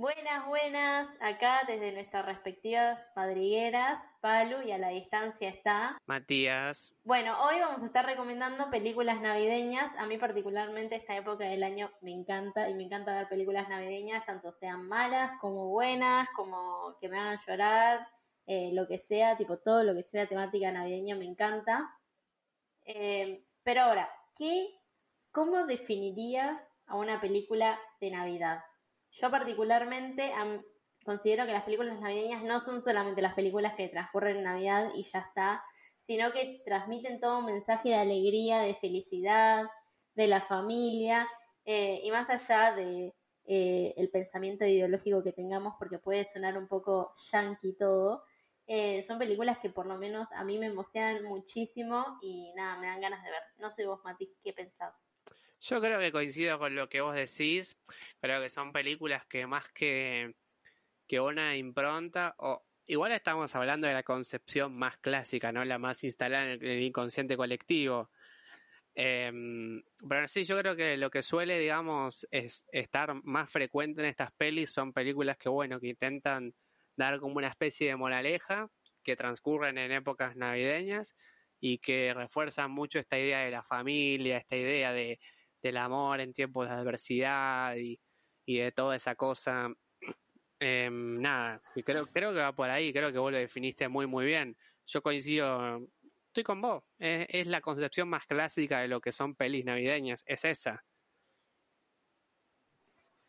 Buenas, buenas. Acá desde nuestras respectivas madrigueras, Palu y a la distancia está Matías. Bueno, hoy vamos a estar recomendando películas navideñas. A mí particularmente esta época del año me encanta y me encanta ver películas navideñas, tanto sean malas como buenas, como que me hagan llorar, eh, lo que sea, tipo todo lo que sea temática navideña me encanta. Eh, pero ahora, ¿qué, ¿cómo definiría a una película de Navidad? Yo particularmente considero que las películas navideñas no son solamente las películas que transcurren en Navidad y ya está, sino que transmiten todo un mensaje de alegría, de felicidad, de la familia, eh, y más allá de eh, el pensamiento ideológico que tengamos, porque puede sonar un poco yankee todo, eh, son películas que por lo menos a mí me emocionan muchísimo y nada, me dan ganas de ver. No sé vos, Mati, ¿qué pensás? Yo creo que coincido con lo que vos decís. Creo que son películas que más que, que una impronta, o igual estamos hablando de la concepción más clásica, ¿no? La más instalada en el inconsciente colectivo. Em, pero sí, yo creo que lo que suele, digamos, es estar más frecuente en estas pelis son películas que, bueno, que intentan dar como una especie de moraleja, que transcurren en épocas navideñas y que refuerzan mucho esta idea de la familia, esta idea de, del amor en tiempos de adversidad y, de toda esa cosa. Em, nada, y creo, creo que va por ahí, creo que vos lo definiste muy, muy bien. Yo coincido, estoy con vos, es, la concepción más clásica de lo que son pelis navideñas, es esa.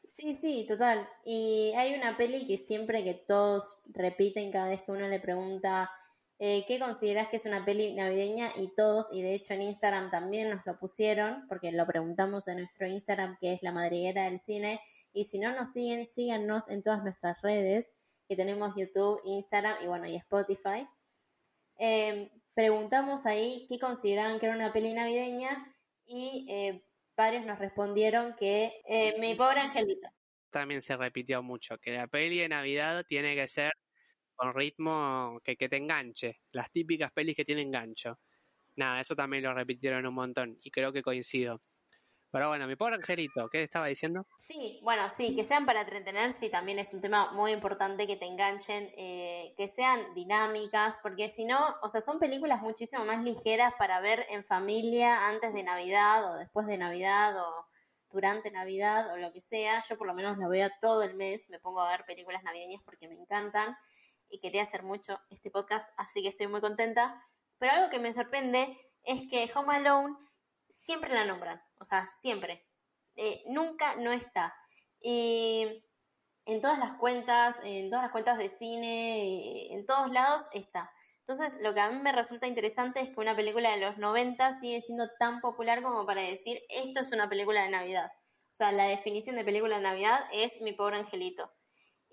Sí, sí, total. Y hay una peli que siempre que todos repiten cada vez que uno le pregunta eh, ¿Qué consideras que es una peli navideña? Y todos, y de hecho en Instagram también nos lo pusieron, porque lo preguntamos en nuestro Instagram, que es la madriguera del cine. Y si no nos siguen, síganos en todas nuestras redes, que tenemos YouTube, Instagram y bueno, y Spotify. Em, preguntamos ahí qué consideraban que era una peli navideña y eh, varios nos respondieron que eh, Mi pobre angelito. También se repitió mucho, que la peli de Navidad tiene que ser con ritmo que, que te enganche, las típicas pelis que tienen gancho. Nada, eso también lo repitieron un montón y creo que coincido. Pero bueno, mi pobre angelito, ¿qué estaba diciendo? Sí, bueno, sí, que sean para entretener, sí, también es un tema muy importante que te enganchen, eh, que sean dinámicas, porque si no, o sea, son películas muchísimo más ligeras para ver en familia antes de Navidad o después de Navidad o durante Navidad o lo que sea. Yo por lo menos la veo todo el mes, me pongo a ver películas navideñas porque me encantan y quería hacer mucho este podcast, así que estoy muy contenta. Pero algo que me sorprende es que Home Alone siempre la nombran, o sea, siempre. Eh, nunca no está. Y en todas las cuentas, en todas las cuentas de cine, en todos lados está. Entonces, lo que a mí me resulta interesante es que una película de los 90 sigue siendo tan popular como para decir, esto es una película de Navidad. O sea, la definición de película de Navidad es Mi pobre angelito.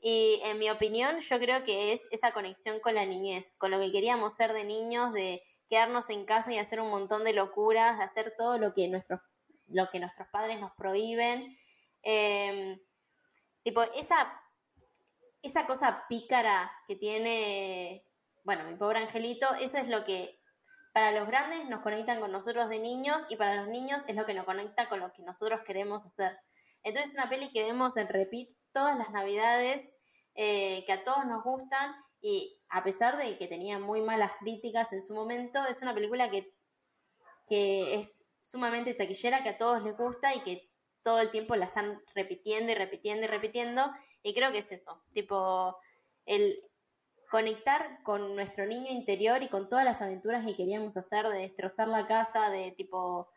Y en mi opinión, yo creo que es esa conexión con la niñez, con lo que queríamos ser de niños, de quedarnos en casa y hacer un montón de locuras, de hacer todo lo que nuestros, lo que nuestros padres nos prohíben. Em, tipo, esa, esa cosa pícara que tiene, bueno, mi pobre angelito, eso es lo que para los grandes nos conectan con nosotros de niños y para los niños es lo que nos conecta con lo que nosotros queremos hacer. Entonces es una peli que vemos en repeat todas las navidades, eh, que a todos nos gustan y a pesar de que tenía muy malas críticas en su momento, es una película que, que es sumamente taquillera, que a todos les gusta y que todo el tiempo la están repitiendo y repitiendo y repitiendo. Y creo que es eso, tipo, el conectar con nuestro niño interior y con todas las aventuras que queríamos hacer, de destrozar la casa, de tipo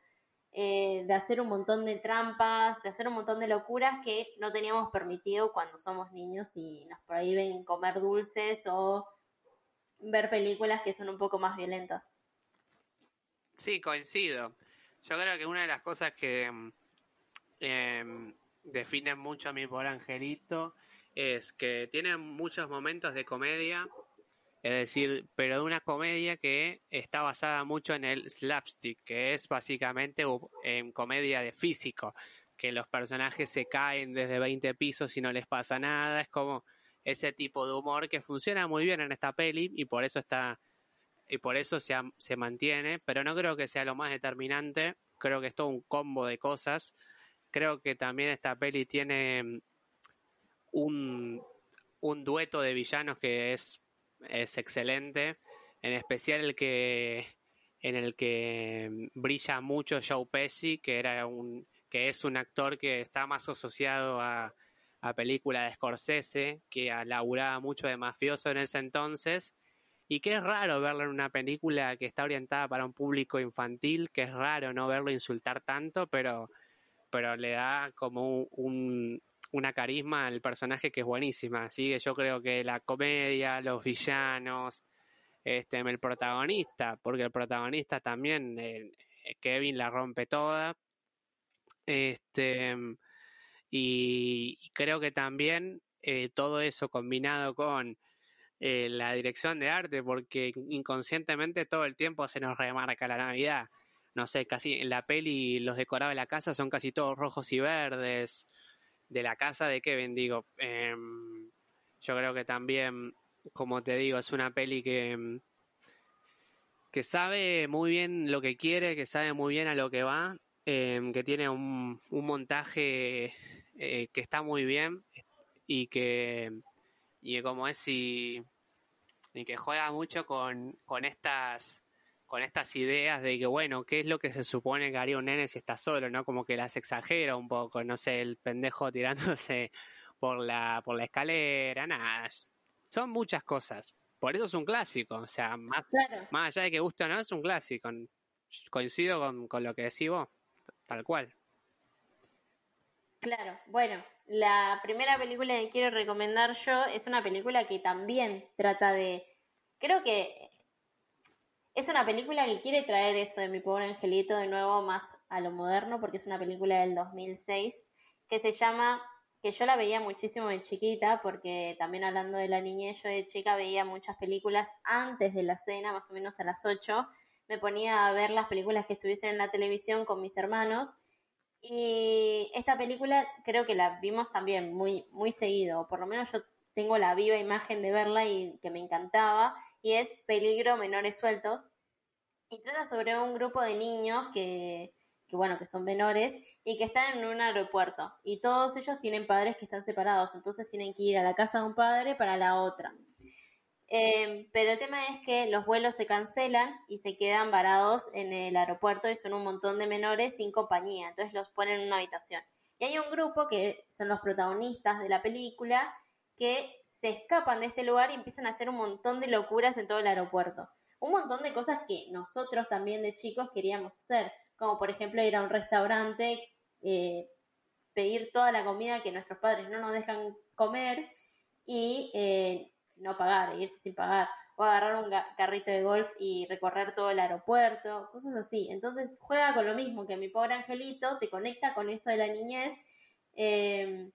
eh, de hacer un montón de trampas, de hacer un montón de locuras que no teníamos permitido cuando somos niños y nos prohíben comer dulces o ver películas que son un poco más violentas. Sí, coincido. Yo creo que una de las cosas que definen mucho a mi por Angelito es que tiene muchos momentos de comedia es decir, pero de una comedia que está basada mucho en el slapstick, que es básicamente en comedia de físico, que los personajes se caen desde 20 pisos y no les pasa nada, es como ese tipo de humor que funciona muy bien en esta peli y por eso está y por eso se, se mantiene, pero no creo que sea lo más determinante, creo que es todo un combo de cosas. Creo que también esta peli tiene un, un dueto de villanos que es, es excelente, en especial el que en el que brilla mucho Joe Pesci, que era un que es un actor que está más asociado a, a películas de Scorsese, que laburaba mucho de mafioso en ese entonces, y que es raro verlo en una película que está orientada para un público infantil, que es raro no verlo insultar tanto, pero, pero le da como un, una carisma al personaje que es buenísima. Así que yo creo que la comedia, los villanos, este, el protagonista, porque el protagonista también, eh, Kevin la rompe toda. Este, y, creo que también eh, todo eso combinado con eh, la dirección de arte, porque inconscientemente todo el tiempo se nos remarca la Navidad. No sé, casi en la peli los decorados de la casa son casi todos rojos y verdes. De la casa de Kevin, digo. Em, yo creo que también como te digo, es una peli que, mm, que sabe muy bien lo que quiere, que sabe muy bien a lo que va, em, que tiene un, un montaje eh, que está muy bien y que, y como es y, y que juega mucho con, con estas con estas ideas de que bueno, ¿qué es lo que se supone que haría un nene si está solo, no? Como que las exagera un poco, no sé, el pendejo tirándose por la por la escalera, nada, son muchas cosas. Por eso es un clásico. O sea, más, más allá de que guste o no, es un clásico. Coincido con, con lo que decís vos, tal cual. Claro, bueno, la primera película que quiero recomendar yo es una película que también trata de. Creo que es una película que quiere traer eso de mi pobre angelito de nuevo más a lo moderno, porque es una película del 2006 que se llama que yo la veía muchísimo de chiquita, porque también hablando de la niñez, yo de chica veía muchas películas antes de la cena, más o menos a las 8, me ponía a ver las películas que estuviesen en la televisión con mis hermanos. Y esta película creo que la vimos también muy, muy seguido, por lo menos yo tengo la viva imagen de verla y que me encantaba, y es Peligro Menores Sueltos. Y trata sobre un grupo de niños que, que bueno, que son menores y que están en un aeropuerto y todos ellos tienen padres que están separados, entonces tienen que ir a la casa de un padre para la otra. Em, pero el tema es que los vuelos se cancelan y se quedan varados en el aeropuerto y son un montón de menores sin compañía, entonces los ponen en una habitación. Y hay un grupo que son los protagonistas de la película que se escapan de este lugar y empiezan a hacer un montón de locuras en todo el aeropuerto. Un montón de cosas que nosotros también de chicos queríamos hacer como por ejemplo ir a un restaurante, eh, pedir toda la comida que nuestros padres no nos dejan comer y eh, no pagar, irse sin pagar, o agarrar un carrito de golf y recorrer todo el aeropuerto, cosas así. Entonces juega con lo mismo que mi pobre angelito, te conecta con eso de la niñez. Eh,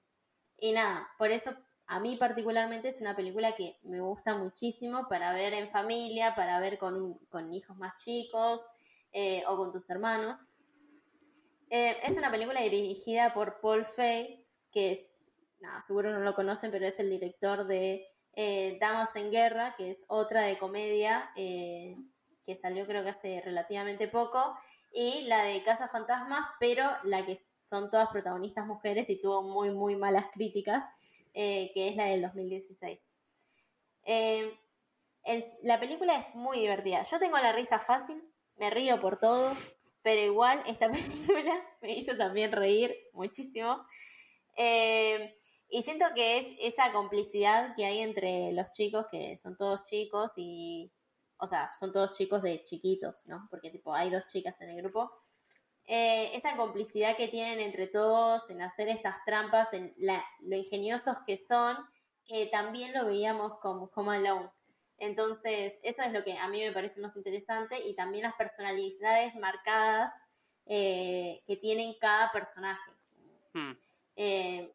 y nada, por eso a mí particularmente es una película que me gusta muchísimo para ver en familia, para ver con, con hijos más chicos. Eh, o con tus hermanos. Eh, es una película dirigida por Paul Fay, que es, nada, seguro no lo conocen, pero es el director de eh, Damas en Guerra, que es otra de comedia que salió creo que hace relativamente poco, y la de Casa Fantasmas, pero la que son todas protagonistas mujeres y tuvo muy, muy malas críticas, que es la del 2016. la película es muy divertida. Yo tengo la risa fácil, me río por todo, pero igual esta película me hizo también reír muchísimo. Eh, y siento que es esa complicidad que hay entre los chicos, que son todos chicos y, o sea, son todos chicos de chiquitos, ¿no? Porque tipo, hay dos chicas en el grupo. Eh, esa complicidad que tienen entre todos en hacer estas trampas, en lo ingeniosos que son, que también lo veíamos como Home Alone. Entonces, eso es lo que a mí me parece más interesante y también las personalidades marcadas eh, que tienen cada personaje. Hmm. Eh,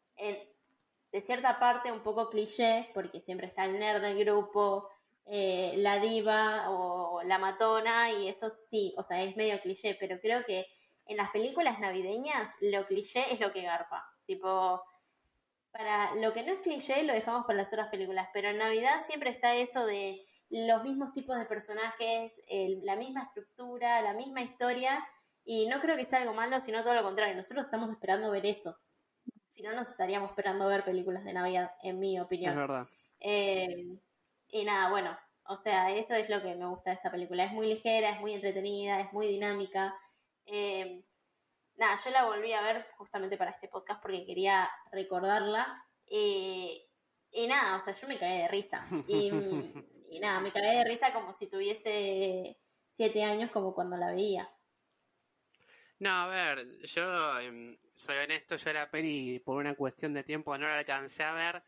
de cierta parte un poco cliché, porque siempre está el nerd del grupo, eh, la diva o la matona, y eso sí, o sea, es medio cliché, pero creo que en las películas navideñas lo cliché es lo que garpa. Tipo, para lo que no es cliché lo dejamos para las otras películas, pero en Navidad siempre está eso de los mismos tipos de personajes, la misma estructura, la misma historia, y no creo que sea algo malo, sino todo lo contrario, nosotros estamos esperando ver eso. Si no, nos estaríamos esperando ver películas de Navidad, en mi opinión. Es verdad. Eh, y nada, bueno, o sea, eso es lo que me gusta de esta película. Es muy ligera, es muy entretenida, es muy dinámica. Eh, nada, yo la volví a ver justamente para este podcast porque quería recordarla. Eh, y nada, o sea, yo me caí de risa. Y, y, nada, me caí de risa como si tuviese siete años, como cuando la veía. No, a ver, yo em, soy honesto, yo la peli por una cuestión de tiempo no la alcancé a ver,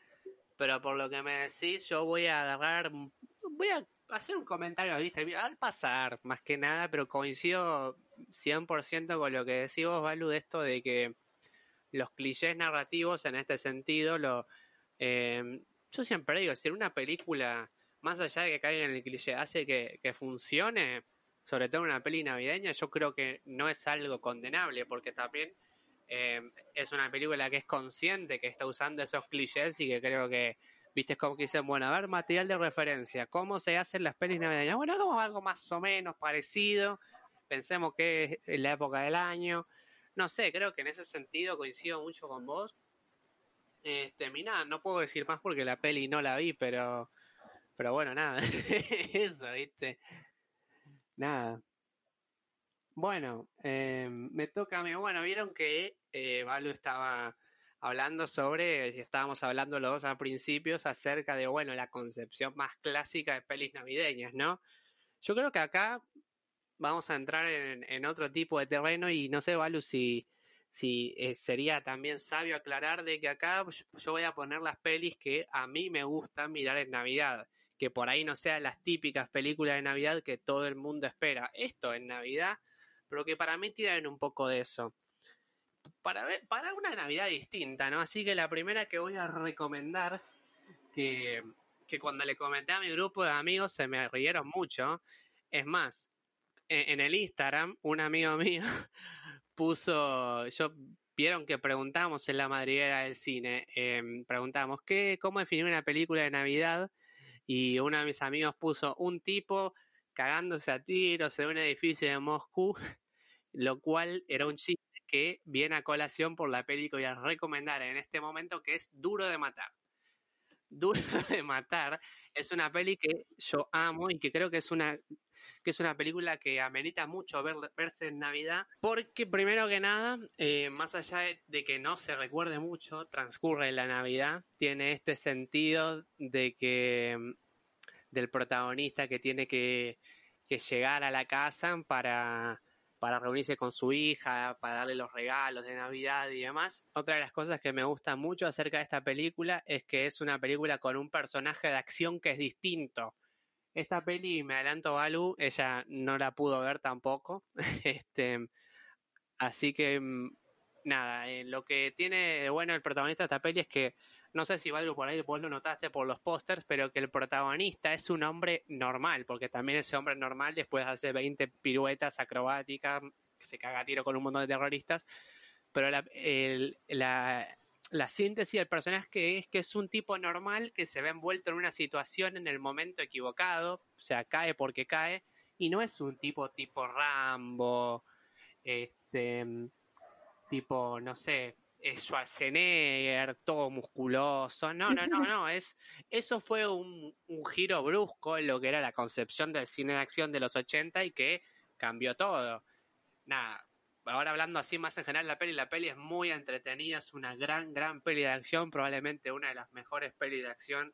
pero por lo que me decís, yo voy a agarrar, voy a hacer un comentario, viste, al pasar, más que nada, pero coincido 100% con lo que decís vos, Balu, de esto de que los clichés narrativos en este sentido, lo, eh, yo siempre digo, si una película, más allá de que caiga en el cliché, hace que, funcione, sobre todo en una peli navideña, yo creo que no es algo condenable, porque también eh, es una película que es consciente que está usando esos clichés y que creo que, viste, como que dicen, bueno, a ver, material de referencia, ¿cómo se hacen las pelis navideñas? Bueno, hagamos algo más o menos parecido, pensemos que es la época del año, no sé, creo que en ese sentido coincido mucho con vos. Este, mira, no puedo decir más porque la peli no la vi, pero, pero bueno, nada, eso, viste. Nada. Bueno, eh, me toca a mí. Bueno, vieron que eh, Balu estaba hablando sobre, estábamos hablando los dos al principios, acerca de, bueno, la concepción más clásica de pelis navideñas, ¿no? Yo creo que acá vamos a entrar en, otro tipo de terreno y no sé, Balu, si, si eh, sería también sabio aclarar de que acá yo voy a poner las pelis que a mí me gustan mirar en Navidad que por ahí no sean las típicas películas de Navidad que todo el mundo espera. Esto en Navidad, pero que para mí tiran un poco de eso. Para, ver, para una Navidad distinta, ¿no? Así que la primera que voy a recomendar, que, que cuando le comenté a mi grupo de amigos se me rieron mucho, es más, en, el Instagram, un amigo mío puso, yo vieron que preguntamos en la madriguera del cine, eh, preguntamos, ¿qué, ¿cómo definir una película de Navidad? y uno de mis amigos puso un tipo cagándose a tiros en un edificio de Moscú, lo cual era un chiste que viene a colación por la película y a recomendar en este momento que es Duro de Matar. Duro de Matar es una peli que yo amo y que creo que es una que es una película que amerita mucho verse en Navidad, porque primero que nada, eh, más allá de, que no se recuerde mucho, transcurre la Navidad, tiene este sentido de que mm, del protagonista que tiene que, que llegar a la casa para, para reunirse con su hija, para darle los regalos de Navidad y demás. Otra de las cosas que me gusta mucho acerca de esta película es que es una película con un personaje de acción que es distinto esta peli, me adelanto Balu, ella no la pudo ver tampoco. este, así que, mm, nada, eh, lo que tiene bueno el protagonista de esta peli es que, no sé si Balu por ahí vos lo notaste por los pósters, pero que el protagonista es un hombre normal, porque también ese hombre normal después hace 20 piruetas acrobáticas, se caga a tiro con un montón de terroristas, pero la, el, la, la síntesis del personaje es que es un tipo normal que se ve envuelto en una situación en el momento equivocado, o sea, cae porque cae, y no es un tipo tipo Rambo, este, tipo, no sé, Schwarzenegger, todo musculoso, no, no, no, no, es, eso fue un, un giro brusco en lo que era la concepción del cine de acción de los 80 y que cambió todo. Nada, ahora hablando así más en general la peli, la peli es muy entretenida, es una gran, gran peli de acción, probablemente una de las mejores pelis de acción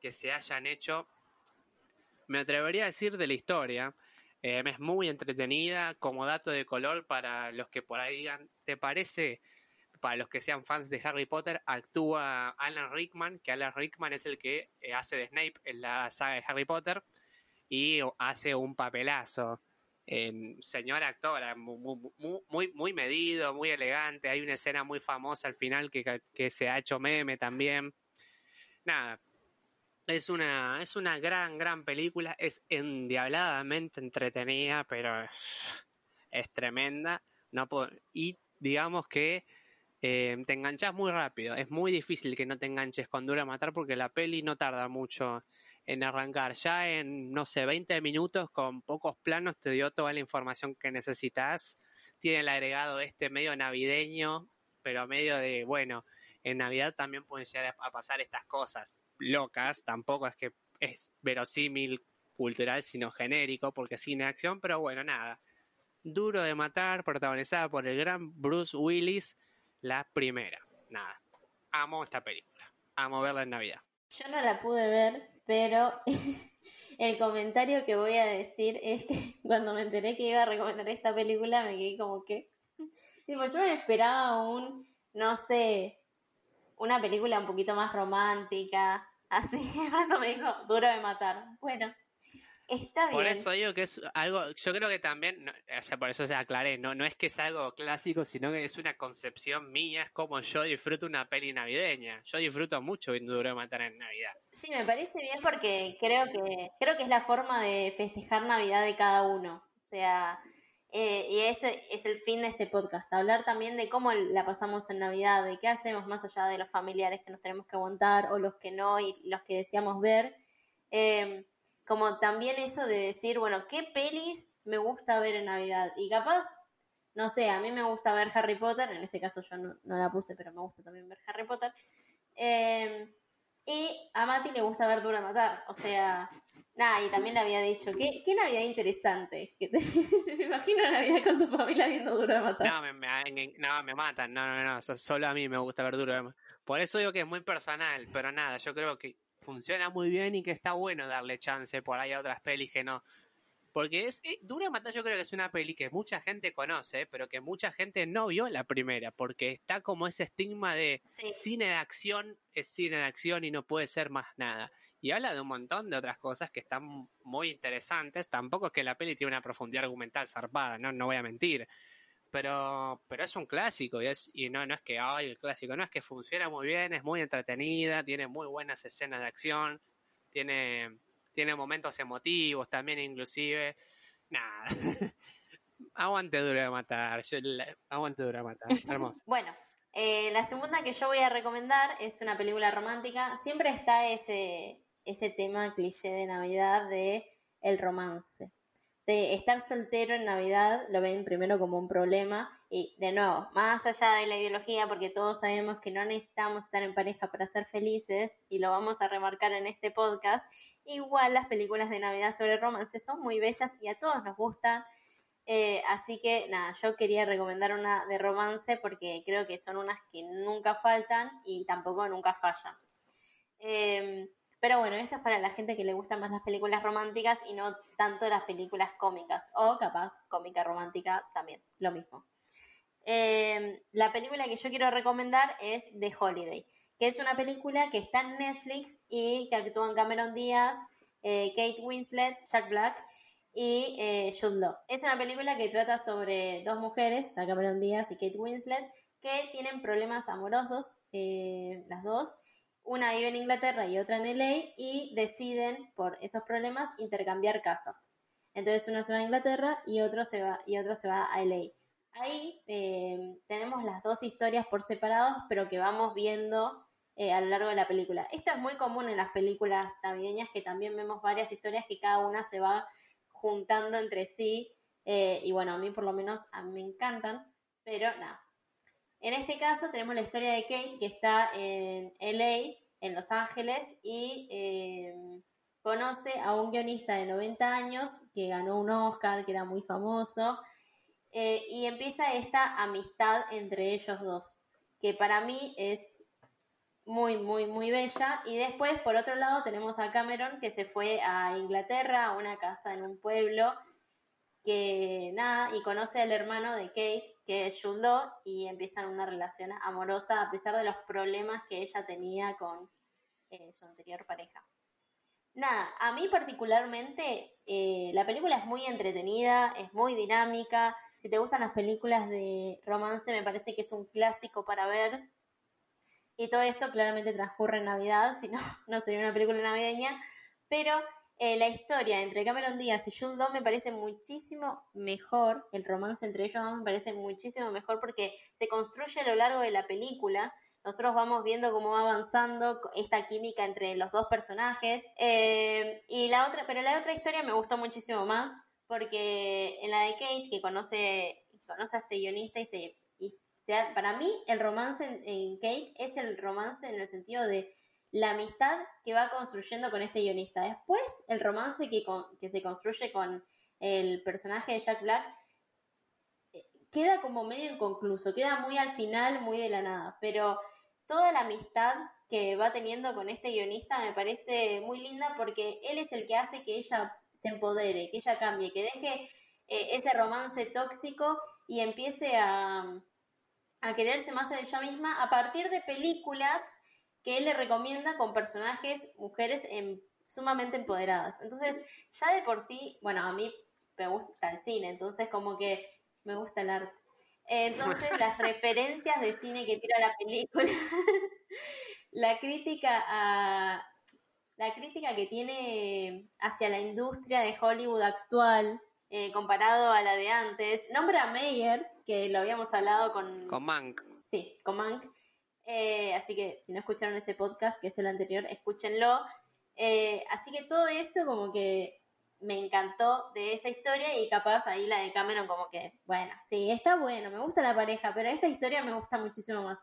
que se hayan hecho. Me atrevería a decir de la historia. Eh, es muy entretenida, como dato de color para los que por ahí digan, ¿te parece? Para los que sean fans de Harry Potter, actúa Alan Rickman, que Alan Rickman es el que eh, hace de Snape en la saga de Harry Potter y hace un papelazo señora actora, muy, muy, medido, muy elegante. Hay una escena muy famosa al final que, que se ha hecho meme también. Nada, es una, es una gran, gran película. Es endiabladamente entretenida, pero es tremenda. No y digamos que eh, te enganchas muy rápido. Es muy difícil que no te enganches con Dura Matar porque la peli no tarda mucho en arrancar. Ya en, no sé, 20 minutos con pocos planos te dio toda la información que necesitas. Tiene el agregado este medio navideño, pero medio de, bueno, en Navidad también pueden llegar a pasar estas cosas locas, tampoco es que es verosímil cultural, sino genérico, porque de acción, pero bueno, nada. Duro de matar, protagonizada por el gran Bruce Willis, la primera. Nada. Amo esta película. Amo verla en Navidad. Yo no la pude ver, pero el comentario que voy a decir es que cuando me enteré que iba a recomendar esta película, me quedé como que. Tipo, yo me esperaba un, no sé, una película un poquito más romántica. Así, rato me dijo, duro de matar. Bueno, Está bien. Por eso digo que es algo, yo creo que también, o sea, por eso se aclaré, no, no es que es algo clásico, sino que es una concepción mía, es como yo disfruto una peli navideña. Yo disfruto mucho Duro de Matar en Navidad. Sí, me parece bien porque creo que, creo que es la forma de festejar Navidad de cada uno. O sea, eh, y ese es el fin de este podcast, hablar también de cómo la pasamos en Navidad, de qué hacemos más allá de los familiares que nos tenemos que aguantar o los que no y los que deseamos ver. Eh, como también eso de decir, bueno, ¿qué pelis me gusta ver en Navidad? Y capaz, no sé, a mí me gusta ver Harry Potter, en este caso yo no, la puse, pero me gusta también ver Harry Potter. Em, y a Mati le gusta ver Dura Matar, o sea, nada, y también le había dicho, qué, qué Navidad interesante. Que me imagino Navidad con tu familia viendo Dura Matar. No, me, me, no, me matan, no, no, no, solo a mí me gusta ver Dura Matar. Por eso digo que es muy personal, pero nada, yo creo que funciona muy bien y que está bueno darle chance por ahí a otras pelis que no. Porque es eh, Dura Matar yo creo que es una peli que mucha gente conoce, pero que mucha gente no vio la primera, porque está como ese estigma de cine de acción es cine de acción y no puede ser más nada. Y habla de un montón de otras cosas que están muy interesantes. Tampoco es que la peli tiene una profundidad argumental zarpada, no, no voy a mentir pero, pero es un clásico y, es, y no, no es que, ay, el clásico, no es que funciona muy bien, es muy entretenida, tiene muy buenas escenas de acción, tiene, tiene momentos emotivos también inclusive, nada, aguante duro de matar, aguante duro de matar, hermoso. bueno, eh, la segunda que yo voy a recomendar es una película romántica, siempre está ese, ese tema cliché de Navidad de el romance de estar soltero en Navidad lo ven primero como un problema y de nuevo, más allá de la ideología, porque todos sabemos que no necesitamos estar en pareja para ser felices y lo vamos a remarcar en este podcast, igual las películas de Navidad sobre romance son muy bellas y a todos nos gustan. Eh, así que nada, yo quería recomendar una de romance porque creo que son unas que nunca faltan y tampoco nunca fallan. Eh, pero bueno, esto es para la gente que le gustan más las películas románticas y no tanto las películas cómicas. O capaz cómica romántica también, lo mismo. Em, la película que yo quiero recomendar es The Holiday, que es una película que está en Netflix y que actúan Cameron Díaz, eh, Kate Winslet, Jack Black y eh. Es una película que trata sobre dos mujeres, o sea, Cameron Díaz y Kate Winslet, que tienen problemas amorosos, eh, las dos, una vive en Inglaterra y otra en LA y deciden por esos problemas intercambiar casas. Entonces una se va a Inglaterra y otro se va y otra se va a LA. Ahí eh, tenemos las dos historias por separados, pero que vamos viendo eh, a lo largo de la película. Esto es muy común en las películas navideñas, que también vemos varias historias que cada una se va juntando entre sí. Eh, y bueno, a mí por lo menos a mí me encantan, pero nada, en este caso tenemos la historia de Kate que está en LA, en Los Ángeles, y em, conoce a un guionista de 90 años que ganó un Oscar, que era muy famoso, eh, y empieza esta amistad entre ellos dos, que para mí es muy, muy, muy bella. Y después, por otro lado, tenemos a Cameron que se fue a Inglaterra, a una casa en un pueblo, que nada, y conoce al hermano de Kate, que es Jude y empiezan una relación amorosa a pesar de los problemas que ella tenía con eh, su anterior pareja. Nada, a mí particularmente eh, la película es muy entretenida, es muy dinámica. Si te gustan las películas de romance, me parece que es un clásico para ver. Y todo esto claramente transcurre en Navidad, si no, no sería una película navideña. Pero eh, la historia entre Cameron Díaz y Jude Law me parece muchísimo mejor, el romance entre ellos me parece muchísimo mejor porque se construye a lo largo de la película. Nosotros vamos viendo cómo va avanzando esta química entre los dos personajes. Eh, y la otra, pero la otra historia me gustó muchísimo más porque en la de Kate, que conoce, conoce a este guionista y se, y sea, para mí el romance en, Kate es el romance en el sentido de la amistad que va construyendo con este guionista. Después, el romance que, que se construye con el personaje de Jack Black eh, queda como medio inconcluso, queda muy al final, muy de la nada, pero toda la amistad que va teniendo con este guionista me parece muy linda porque él es el que hace que ella se empodere, que ella cambie, que deje eh, ese romance tóxico y empiece a, a quererse más a ella misma a partir de películas que él le recomienda con personajes, mujeres sumamente empoderadas. Entonces, ya de por sí, bueno, a mí me gusta el cine, entonces como que me gusta el arte. Entonces, las referencias de cine que tira la película, la crítica a la crítica que tiene hacia la industria de Hollywood actual, eh, comparado a la de antes, nombra a Meyer, que lo habíamos hablado con... Con Mank. Sí, con Mank. Eh, así que si no escucharon ese podcast, que es el anterior, escúchenlo. Eh, así que todo eso como que me encantó de esa historia y capaz ahí la de Cameron como que, bueno, sí, está bueno, me gusta la pareja, pero esta historia me gusta muchísimo más.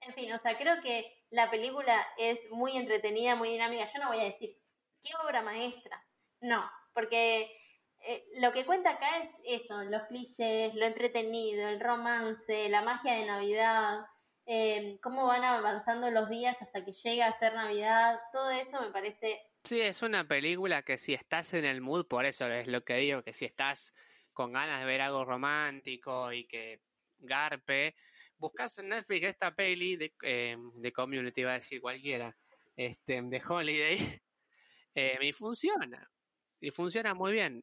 En fin, o sea, creo que la película es muy entretenida, muy dinámica. Yo no voy a decir, ¿qué obra maestra? No, porque eh, lo que cuenta acá es eso, los clichés, lo entretenido, el romance, la magia de Navidad, eh, cómo van avanzando los días hasta que llega a ser Navidad, todo eso me parece Sí, es una película que si estás en el mood, por eso es lo que digo, que si estás con ganas de ver algo romántico y que garpe, buscas en Netflix esta peli de, eh, de Community, va a decir cualquiera, este, de Holiday, eh, y funciona, y funciona muy bien.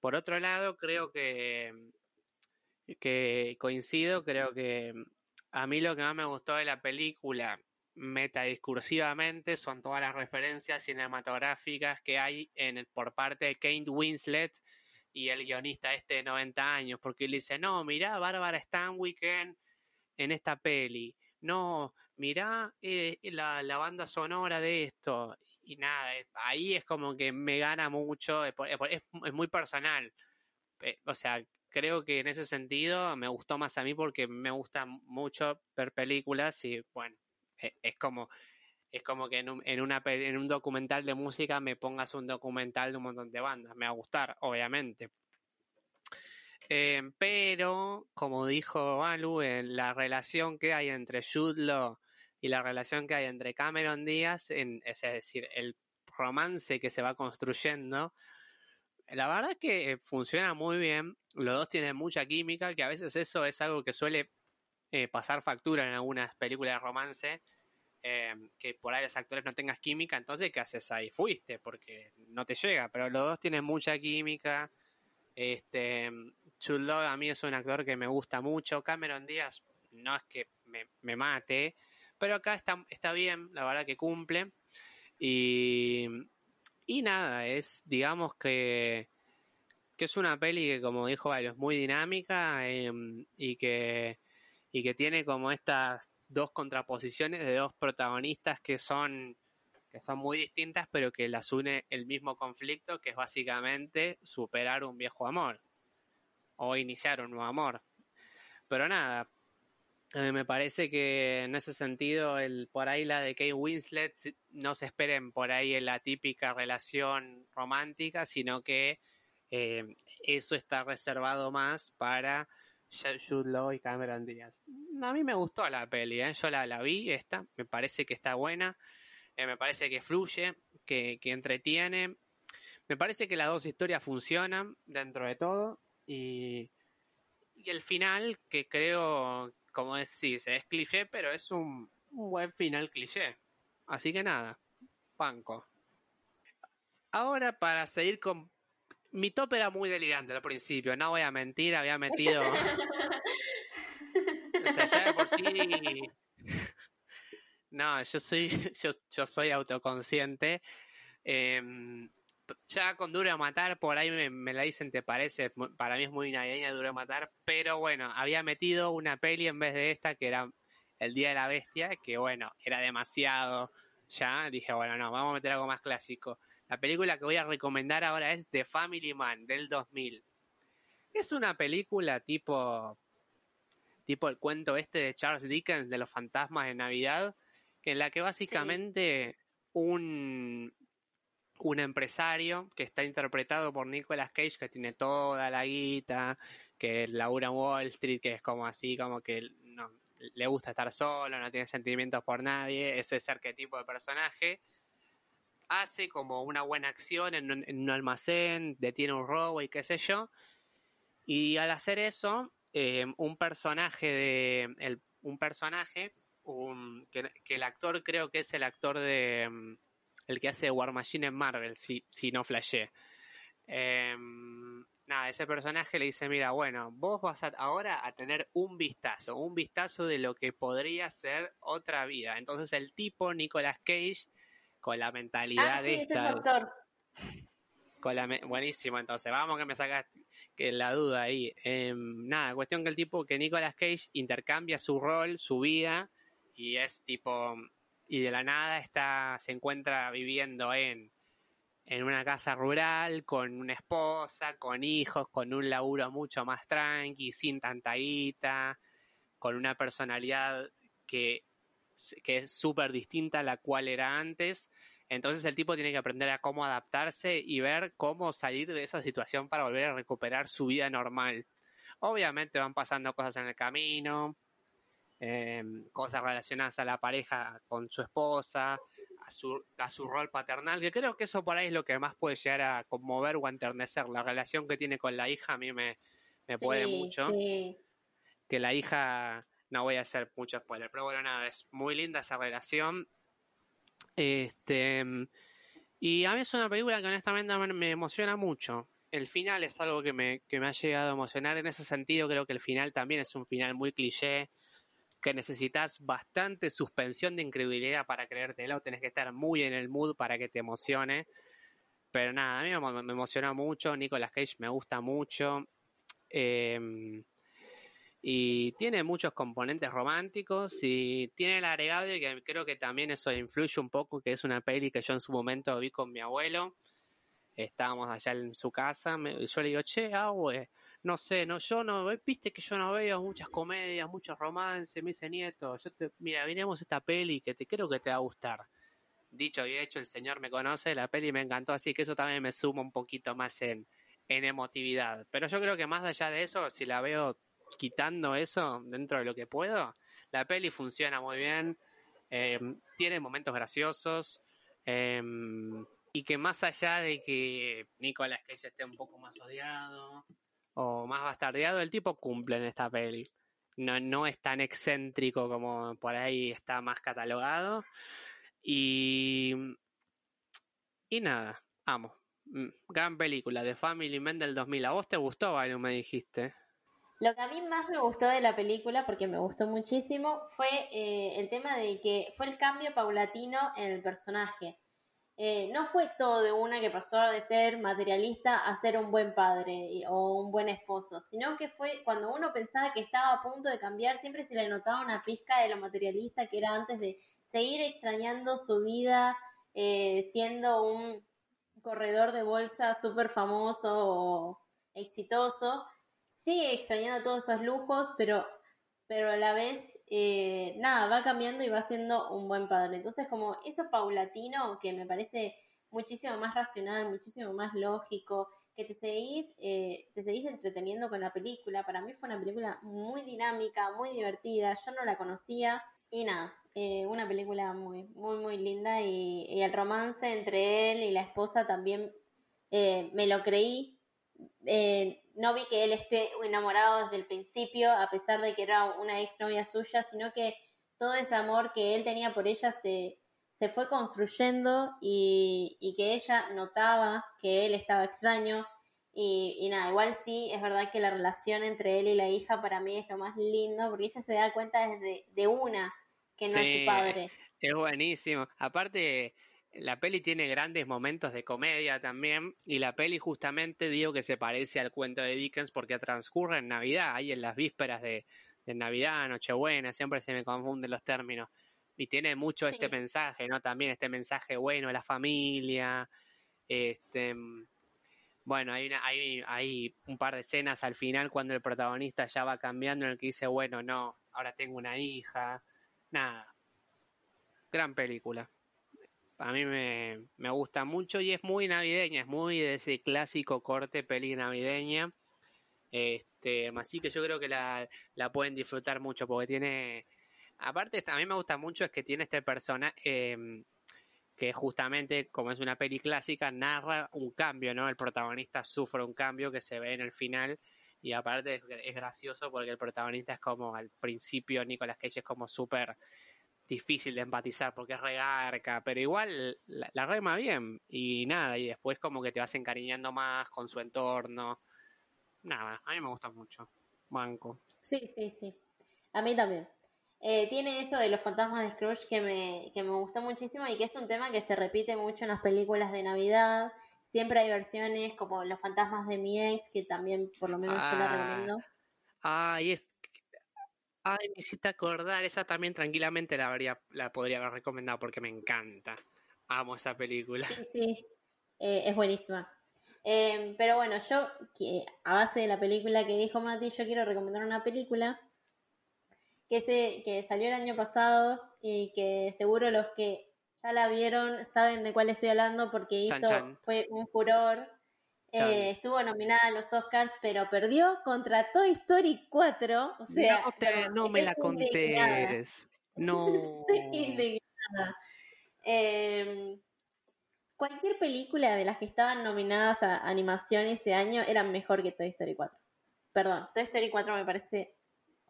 Por otro lado, creo que, que coincido, creo que a mí lo que más me gustó de la película metadiscursivamente son todas las referencias cinematográficas que hay en por parte de Kate Winslet y el guionista este de 90 años, porque él dice, no, mirá Bárbara Stanwyck en, esta peli, no, mirá eh, la, la, banda sonora de esto, y nada, ahí es como que me gana mucho, es, es muy personal, eh, o sea, creo que en ese sentido me gustó más a mí porque me gusta mucho ver películas y bueno, e, es como es como que en un, en, una, en un documental de música me pongas un documental de un montón de bandas. Me va a gustar, obviamente. Eh, pero, como dijo Malu, en la relación que hay entre Jude y la relación que hay entre Cameron Díaz, en, es decir, el romance que se va construyendo, la verdad es que funciona muy bien. Los dos tienen mucha química, que a veces eso es algo que suele eh, pasar factura en algunas películas de romance, eh, que por ahí los actores no tengas química, entonces ¿qué haces ahí? Fuiste, porque no te llega, pero los dos tienen mucha química. Este, Chulo a mí es un actor que me gusta mucho. Cameron Díaz no es que me, me mate, pero acá está, está bien, la verdad que cumple. Y, y nada, es, digamos que, que es una peli que, como dijo Valo, es muy dinámica em, y que y que tiene como estas dos contraposiciones de dos protagonistas que son que son muy distintas pero que las une el mismo conflicto que es básicamente superar un viejo amor o iniciar un nuevo amor. Pero nada me parece que en ese sentido el por ahí la de Kate Winslet no se esperen por ahí en la típica relación romántica sino que eh, eso está reservado más para Jude Law y Cameron Díaz. A mí me gustó la peli, ¿eh? yo la, la vi, esta, me parece que está buena, eh, me parece que fluye, que, que, entretiene, me parece que las dos historias funcionan dentro de todo y, y el final que creo, como decís, es cliché, pero es un, un buen final cliché. Así que nada, panco. Ahora para seguir con mi top era muy delirante al principio, no voy a mentir, había metido. o sea, ya de por sí. no, yo soy, yo, yo soy autoconsciente. Em, ya con Duro de Matar, por ahí me, la dicen, ¿te parece? Para mí es muy navideña Duro de Matar, pero bueno, había metido una peli en vez de esta que era El Día de la Bestia, que bueno, era demasiado ya. Dije, bueno, no, vamos a meter algo más clásico. La película que voy a recomendar ahora es The Family Man del 2000. Es una película tipo tipo el cuento este de Charles Dickens de los fantasmas de Navidad, en la que básicamente un, un empresario que está interpretado por Nicolas Cage, que tiene toda la guita, que Laura Wall Street, que es como así, como que no, le gusta estar solo, no tiene sentimientos por nadie, ese es arquetipo de personaje, hace como una buena acción en un, almacén, detiene un robo y qué sé yo, y al hacer eso, eh, un personaje de, un personaje, que, el actor creo que es el actor de, mm, el que hace War Machine en Marvel, si, si no flashé. Em, nada, ese personaje le dice, mira, bueno, vos vas ahora a tener un vistazo, un vistazo de lo que podría ser otra vida. Entonces el tipo, Nicolas Cage, con la mentalidad ah, de esta... Con la buenísimo, entonces vamos que me sacas la duda ahí. Em, nada, cuestión que el tipo, que Nicolas Cage intercambia su rol, su vida, y es tipo, y de la nada está, se encuentra viviendo en en una casa rural, con una esposa, con hijos, con un laburo mucho más tranqui, sin tanta guita, con una personalidad que, que es súper distinta a la cual era antes. Entonces el tipo tiene que aprender a cómo adaptarse y ver cómo salir de esa situación para volver a recuperar su vida normal. Obviamente van pasando cosas en el camino, eh, cosas relacionadas a la pareja con su esposa, a su, a su rol paternal, que creo que eso por ahí es lo que más puede llegar a conmover o a enternecer. La relación que tiene con la hija a mí me, me puede mucho. Que la hija, no voy a hacer mucho spoiler, pero bueno, nada, es muy linda esa relación. Este, y a mí es una película que honestamente me emociona mucho. El final es algo que me, que me ha llegado a emocionar. En ese sentido, creo que el final también es un final muy cliché que necesitas bastante suspensión de incredulidad para creértelo, tenés que estar muy en el mood para que te emocione. Pero nada, a mí me, emociona mucho, Nicolas Cage me gusta mucho. Em, y tiene muchos componentes románticos y tiene el agregado y que creo que también eso influye un poco, que es una peli que yo en su momento vi con mi abuelo. Estábamos allá en su casa, y yo le digo, che, abue, no sé, no, yo no, viste que yo no veo muchas comedias, muchos romances, me dice nieto, yo te, mira, miremos esta peli que te creo que te va a gustar. Dicho y hecho, el señor me conoce, la peli me encantó, así que eso también me suma un poquito más en, en emotividad. Pero yo creo que más allá de eso, si la veo quitando eso dentro de lo que puedo, la peli funciona muy bien, eh, tiene momentos graciosos, eh, y que más allá de que Nicolas Cage esté un poco más odiado, o más bastardeado, el tipo cumple en esta peli. No, es tan excéntrico como por ahí está más catalogado. Y. Y nada, amo. Mm, gran película de Family Man del 2000. ¿A vos te gustó, Vale? Me dijiste. Lo que a mí más me gustó de la película, porque me gustó muchísimo, fue eh, el tema de que fue el cambio paulatino en el personaje. Eh, no fue todo de una que pasó de ser materialista a ser un buen padre o un buen esposo, sino que fue cuando uno pensaba que estaba a punto de cambiar, siempre se le notaba una pizca de lo materialista que era antes de seguir extrañando su vida eh, siendo un corredor de bolsa súper famoso o exitoso. Sigue extrañando todos esos lujos, pero pero a la vez, eh, nada, va cambiando y va siendo un buen padre. Entonces, como eso paulatino, que me parece muchísimo más racional, muchísimo más lógico, que te seguís, eh, te seguís entreteniendo con la película. Para mí fue una película muy dinámica, muy divertida, yo no la conocía y nada, eh, una película muy, muy, muy linda y, el romance entre él y la esposa también me lo creí. Eh, no vi que él esté enamorado desde el principio, a pesar de que era una exnovia suya, sino que todo ese amor que él tenía por ella se, se fue construyendo y, y, que ella notaba que él estaba extraño. Y, y, nada, igual sí, es verdad que la relación entre él y la hija para mí es lo más lindo, porque ella se da cuenta desde de una que no es su padre. Es buenísimo. Aparte, la peli tiene grandes momentos de comedia también y la peli justamente digo que se parece al cuento de Dickens porque transcurre en Navidad, ahí en las vísperas de, Navidad, Nochebuena, siempre se me confunden los términos y tiene mucho este mensaje, ¿no? También este mensaje bueno de la familia, este bueno, hay, una, hay, hay un par de escenas al final cuando el protagonista ya va cambiando en el que dice, bueno, no, ahora tengo una hija. Nada. Gran película. A mí me, me gusta mucho y es muy navideña, es muy de ese clásico corte peli navideña. Este, así que yo creo que la, la pueden disfrutar mucho porque tiene... Aparte, a mí me gusta mucho es que tiene este personaje... Eh, que justamente, como es una peli clásica, narra un cambio, ¿no? El protagonista sufre un cambio que se ve en el final y aparte es, gracioso porque el protagonista es como al principio Nicolas Cage es como súper difícil de empatizar porque es regarca, pero igual la, la, rema bien y nada, y después como que te vas encariñando más con su entorno. Nada, a mí me gusta mucho. Banco. Sí, sí, sí. A mí también. Eh, tiene eso de los fantasmas de Scrooge que me, que me gustó muchísimo y que es un tema que se repite mucho en las películas de Navidad. Siempre hay versiones como Los fantasmas de mi ex, que también por lo menos yo la Ah. recomiendo. Ay, es. Ay, me hiciste acordar. Esa también tranquilamente la, habría, la podría haber recomendado porque me encanta. Amo esa película. Sí, sí, eh, es buenísima. Eh, pero bueno, yo, que a base de la película que dijo Mati, yo quiero recomendar una película que, se, que salió el año pasado y que seguro los que ya la vieron saben de cuál estoy hablando porque Chan, hizo, chan. fue un furor. Eh, estoy nominada a los Oscars, pero perdió contra Toy Story 4. O sea, no, te- no me la contés. No. Estoy indignada. Eh, cualquier película de las que estaban nominadas a animación ese año eran mejor que Toy Story 4. Perdón, Toy Story 4 me parece.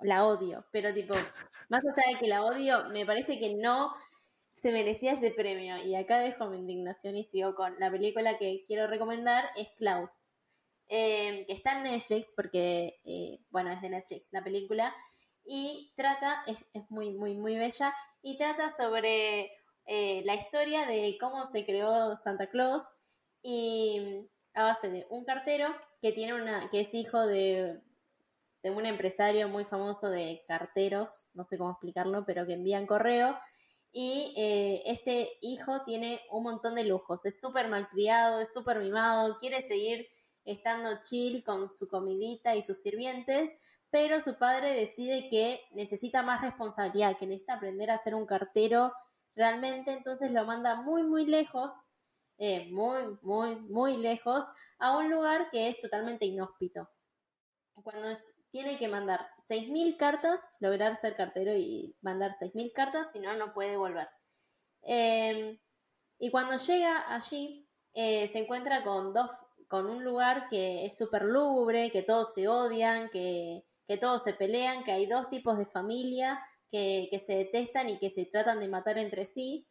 La odio, pero tipo, más allá de que la odio, me parece que no se merecía ese premio. Y acá dejo mi indignación y sigo con la película que quiero recomendar: es Klaus. Eh, que está en Netflix, porque, eh, bueno, es de Netflix la película. Y trata, es, es muy, muy, muy bella. Y trata sobre eh, la historia de cómo se creó Santa Claus y a base de un cartero que tiene una que es hijo de, de un empresario muy famoso de carteros, no sé cómo explicarlo, pero que envían correo y eh, este hijo tiene un montón de lujos, es súper malcriado, es súper mimado, quiere seguir estando chill con su comidita y sus sirvientes, pero su padre decide que necesita más responsabilidad, que necesita aprender a ser un cartero realmente, entonces lo manda muy, muy lejos, eh, muy, muy, muy lejos, a un lugar que es totalmente inhóspito. Cuando tiene que mandar 6.000 cartas, lograr ser cartero y mandar 6.000 cartas, si no, no puede volver. Eh, y cuando llega allí, eh, se encuentra con dos, con un lugar que es súper lubre, que todos se odian, que, que todos se pelean, que hay dos tipos de familia que, que se detestan y que se tratan de matar entre sí.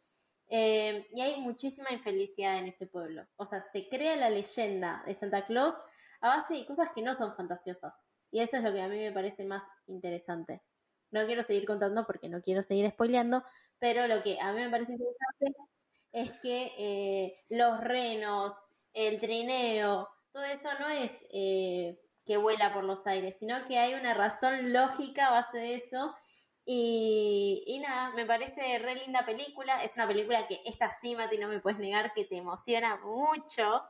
Eh, y hay muchísima infelicidad en ese pueblo. O sea, se crea la leyenda de Santa Claus a base de cosas que no son fantasiosas. Y eso es lo que a mí me parece más interesante. No quiero seguir contando porque no quiero seguir spoileando, pero lo que a mí me parece interesante es que eh, los renos, el trineo, todo eso no es eh, que vuela por los aires, sino que hay una razón lógica a base de eso. Y, y nada, me parece re linda película. Es una película que esta sí, Mati, no me puedes negar que te emociona mucho.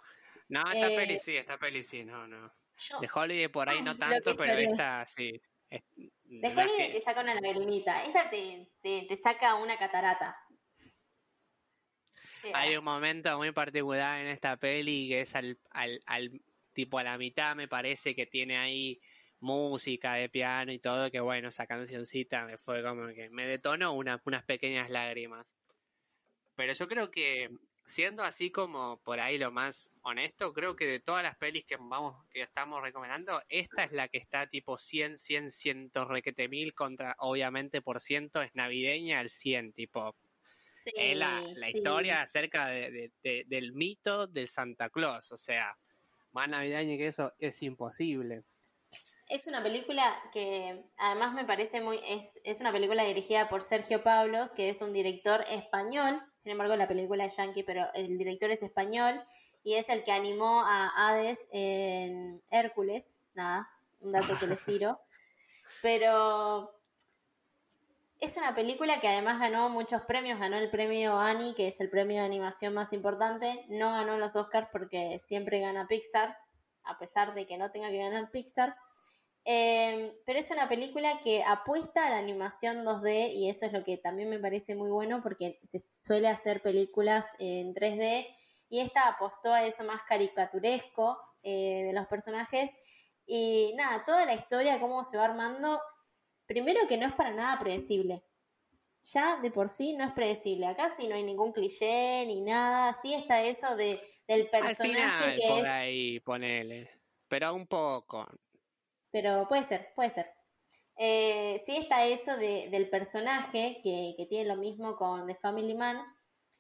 No, esta Eh, peli sí, esta peli sí, no, no. Yo, De Holiday por ahí no tanto, pero esta sí. Es- de Holiday que- te saca una lagrimita. Esta te, te, te saca una catarata. Sí, Hay un momento muy particular en esta peli que es al, al, al tipo a la mitad, me parece que tiene ahí música de piano y todo, que bueno, esa cancioncita me fue como que me detonó una- unas pequeñas lágrimas. Pero yo creo que, siendo así como por ahí lo más honesto, creo que de todas las pelis que vamos, que estamos recomendando, esta es la que está tipo 100, 100, 100 requete mil contra, obviamente por ciento, es navideña al 100, tipo, Sí, es la, la sí. historia acerca de, de- de- del mito de Santa Claus. O sea, más navideño que eso es imposible. Es una película que además me parece muy... Es, es una película dirigida por Sergio Pablos, que es un director español. Sin embargo, la película es yankee, pero el director es español. Y es el que animó a Hades en Hércules. Nada, un dato que les tiro. Pero es una película que además ganó muchos premios. Ganó el premio Annie, que es el premio de animación más importante. No ganó los Oscars porque siempre gana Pixar. a pesar de que no tenga que ganar Pixar. Em, pero es una película que apuesta a la animación 2D y eso es lo que también me parece muy bueno porque se suele hacer películas en 3D y esta apostó a eso más caricaturesco eh, de los personajes y nada, toda la historia, cómo se va armando, primero que no es para nada predecible. Ya de por sí no es predecible. Acá sí no hay ningún cliché ni nada. Sí está eso de, del personaje que por ahí, ponele. Pero un poco. Pero puede ser, puede ser. Eh, sí está eso de, del personaje que, que, tiene lo mismo con The Family Man.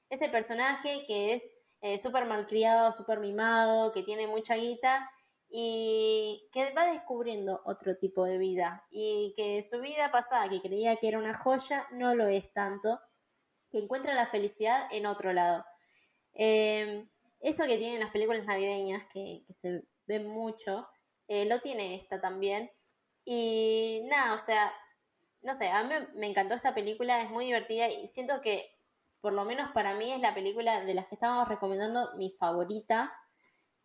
Ese personaje que es eh, súper malcriado, súper mimado, que tiene mucha guita y que va descubriendo otro tipo de vida y que su vida pasada, que creía que era una joya, no lo es tanto, que encuentra la felicidad en otro lado. Em, eso que tienen las películas navideñas, que, se ven mucho, eh, lo tiene esta también. Y nada, o sea, no sé, a mí me encantó esta película, es muy divertida y siento que, por lo menos para mí, es la película de las que estábamos recomendando mi favorita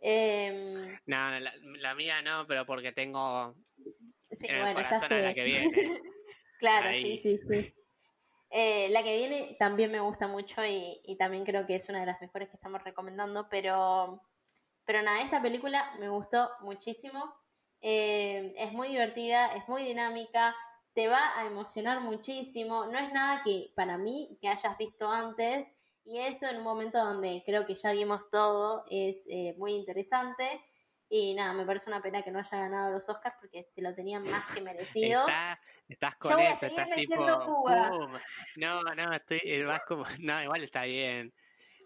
Em, no, la, mía no, pero porque tengo sí, bueno, el la que viene. claro, sí, sí, sí. Eh, la que viene también me gusta mucho y, también creo que es una de las mejores que estamos recomendando, pero, pero nada, esta película me gustó muchísimo. Eh, es muy divertida, es muy dinámica, te va a emocionar muchísimo. No es nada que para mí que hayas visto antes y eso en un momento donde creo que ya vimos todo es eh, muy interesante. Y nada, me parece una pena que no haya ganado los Oscars porque se lo tenían más que merecido. estás con eso, estás tipo. No, no, estoy eh, vas como. No, igual está bien.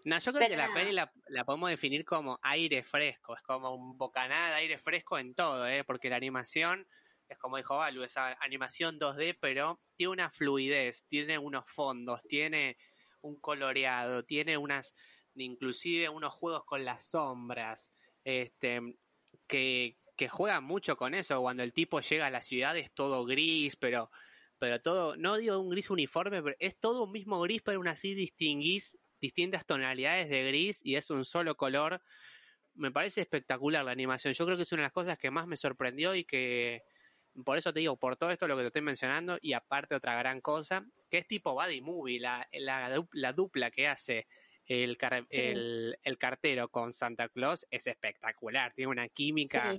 No, yo creo que la peli la, la, podemos definir como aire fresco, es como un bocanada de aire fresco en todo, ¿eh? porque la animación, es como dijo Balu, esa animación 2D, pero tiene una fluidez, tiene unos fondos, tiene un coloreado, tiene unas, inclusive unos juegos con las sombras, este, que, que juegan mucho con eso, cuando el tipo llega a la ciudad es todo gris, pero, pero todo, no digo un gris uniforme, pero es todo un mismo gris, pero aún así distinguís distintas tonalidades de gris y es un solo color. Me parece espectacular la animación. Yo creo que es una de las cosas que más me sorprendió y que, por eso te digo, por todo esto lo que te estoy mencionando, y aparte otra gran cosa, que es tipo Buddy Movie, la, la, dupla que hace el, el, cartero con Santa Claus es espectacular, tiene una química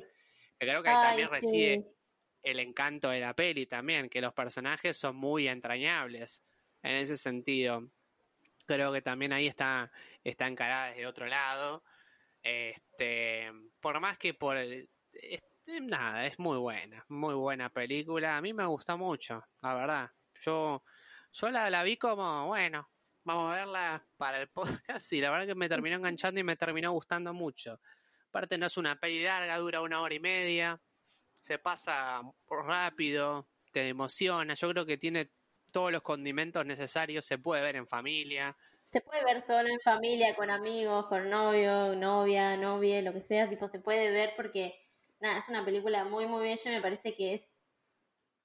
que creo que también recibe el encanto de la peli también, que los personajes son muy entrañables en ese sentido. Creo que también ahí está, está encarada desde otro lado. Este, por más que por el, nada, es muy buena, muy buena película. A mí me gusta mucho, la verdad. Yo, yo la, vi como, bueno, vamos a verla para el podcast y la verdad que me terminó enganchando y me terminó gustando mucho. Aparte no es una peli larga, dura una hora y media, se pasa rápido, te emociona. Yo creo que tiene todos los condimentos necesarios, se puede ver en familia. Se puede ver solo en familia, con amigos, con novio, novia, novia, lo que sea, tipo se puede ver porque nada, es una película muy, muy bella y me parece que es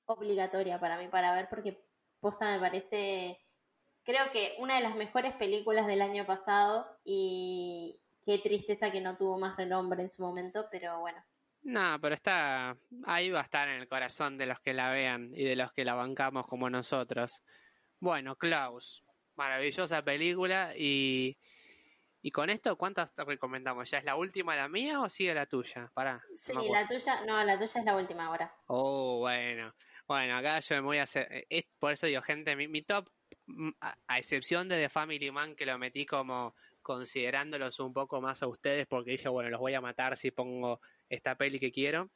obligatoria para mí para ver porque posta me parece, creo que una de las mejores películas del año pasado y qué tristeza que no tuvo más renombre en su momento, pero bueno. No, pero está, ahí va a estar en el corazón de los que la vean y de los que la bancamos como nosotros. Bueno, Klaus, maravillosa película y y con esto, ¿cuántas te recomendamos? ¿Ya es la última la mía o sigue la tuya? Pará. Sí, la tuya, no, la tuya es la última ahora. Oh, bueno. Bueno, acá yo me voy a hacer, eh, es por eso digo, gente, mi, top, mm, a, excepción de The Family Man, que lo metí como considerándolos un poco más a ustedes, porque dije, bueno, los voy a matar si pongo esta peli que quiero.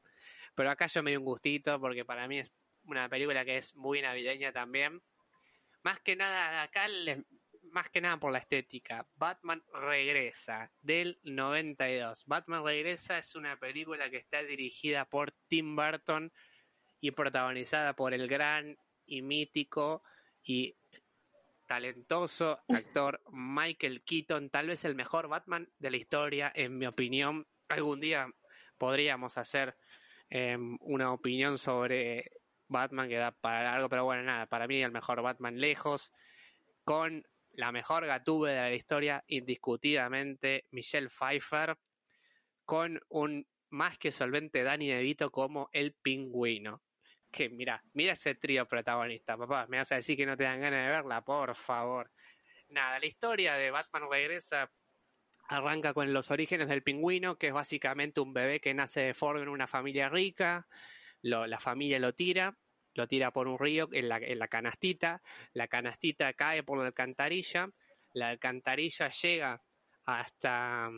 Pero acá yo me di un gustito, porque para mí es una película que es muy navideña también. Más que nada, acá les, más que nada por la estética. Batman Regresa, del 92. Batman Regresa es una película que está dirigida por Tim Burton y protagonizada por el gran y mítico y talentoso actor Michael Keaton, tal vez el mejor Batman de la historia, en mi opinión. Algún día podríamos hacer em, una opinión sobre Batman que da para algo, pero bueno, nada, para mí el mejor Batman lejos, con la mejor gatube de la historia, indiscutidamente, Michelle Pfeiffer, con un más que solvente Danny DeVito como el pingüino. Que mira, mira ese trío protagonista, papá. Me vas a decir que no te dan ganas de verla, por favor. Nada, la historia de Batman regresa arranca con los orígenes del pingüino, que es básicamente un bebé que nace deforme en una familia rica. la familia lo tira, lo tira por un río en la, en la canastita. La canastita cae por la alcantarilla. La alcantarilla llega hasta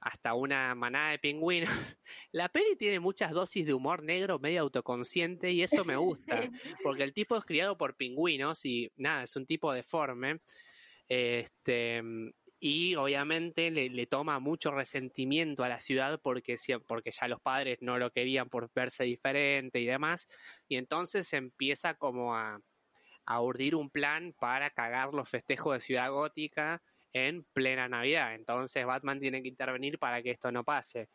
hasta una manada de pingüinos. La peli tiene muchas dosis de humor negro medio autoconsciente y eso me gusta, porque el tipo es criado por pingüinos y nada, es un tipo deforme. Este, y obviamente le, toma mucho resentimiento a la ciudad porque, porque ya los padres no lo querían por verse diferente y demás, y entonces empieza como a, a urdir un plan para cagar los festejos de Ciudad Gótica en plena Navidad. Entonces Batman tiene que intervenir para que esto no pase.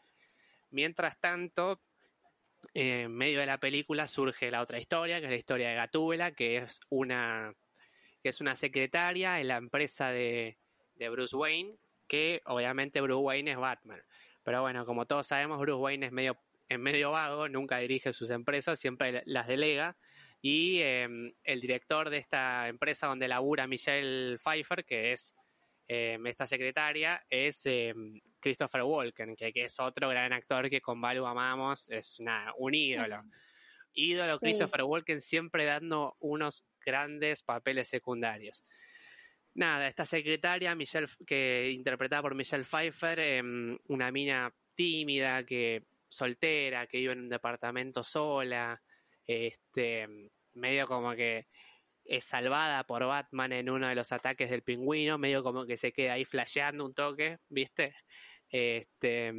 Mientras tanto, en medio de la película surge la otra historia, que es la historia de Gatúbela, que es una, que es una secretaria en la empresa de, de Bruce Wayne, que obviamente Bruce Wayne es Batman. Pero bueno, como todos sabemos, Bruce Wayne es medio, es medio vago, nunca dirige sus empresas, siempre las delega. Y em, el director de esta empresa donde labura Michelle Pfeiffer, que es eh, esta secretaria es eh, Christopher Walken, que, es otro gran actor que con Balu amamos, es un ídolo. ídolo Christopher Walken siempre dando unos grandes papeles secundarios. Nada, esta secretaria, Michelle, que interpretada por Michelle Pfeiffer, em, una mina tímida, que soltera, que vive en un departamento sola, este, medio como que es salvada por Batman en uno de los ataques del pingüino, medio como que se queda ahí flasheando un toque, ¿viste? Este,